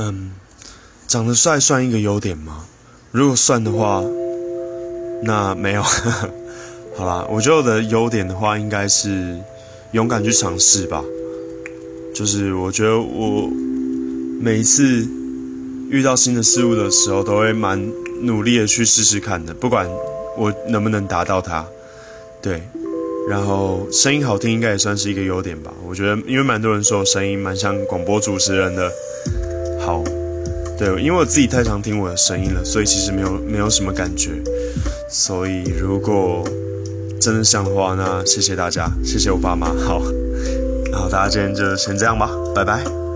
嗯，长得帅算一个优点吗？如果算的话，那没有。好啦，我觉得我的优点的话，应该是勇敢去尝试吧。就是我觉得我每一次遇到新的事物的时候，都会蛮努力的去试试看的，不管我能不能达到它。对，然后声音好听应该也算是一个优点吧。我觉得，因为蛮多人说我声音蛮像广播主持人的。好，对，因为我自己太常听我的声音了，所以其实没有没有什么感觉。所以如果真的像的话，那谢谢大家，谢谢我爸妈。好，好大家今天就先这样吧，拜拜。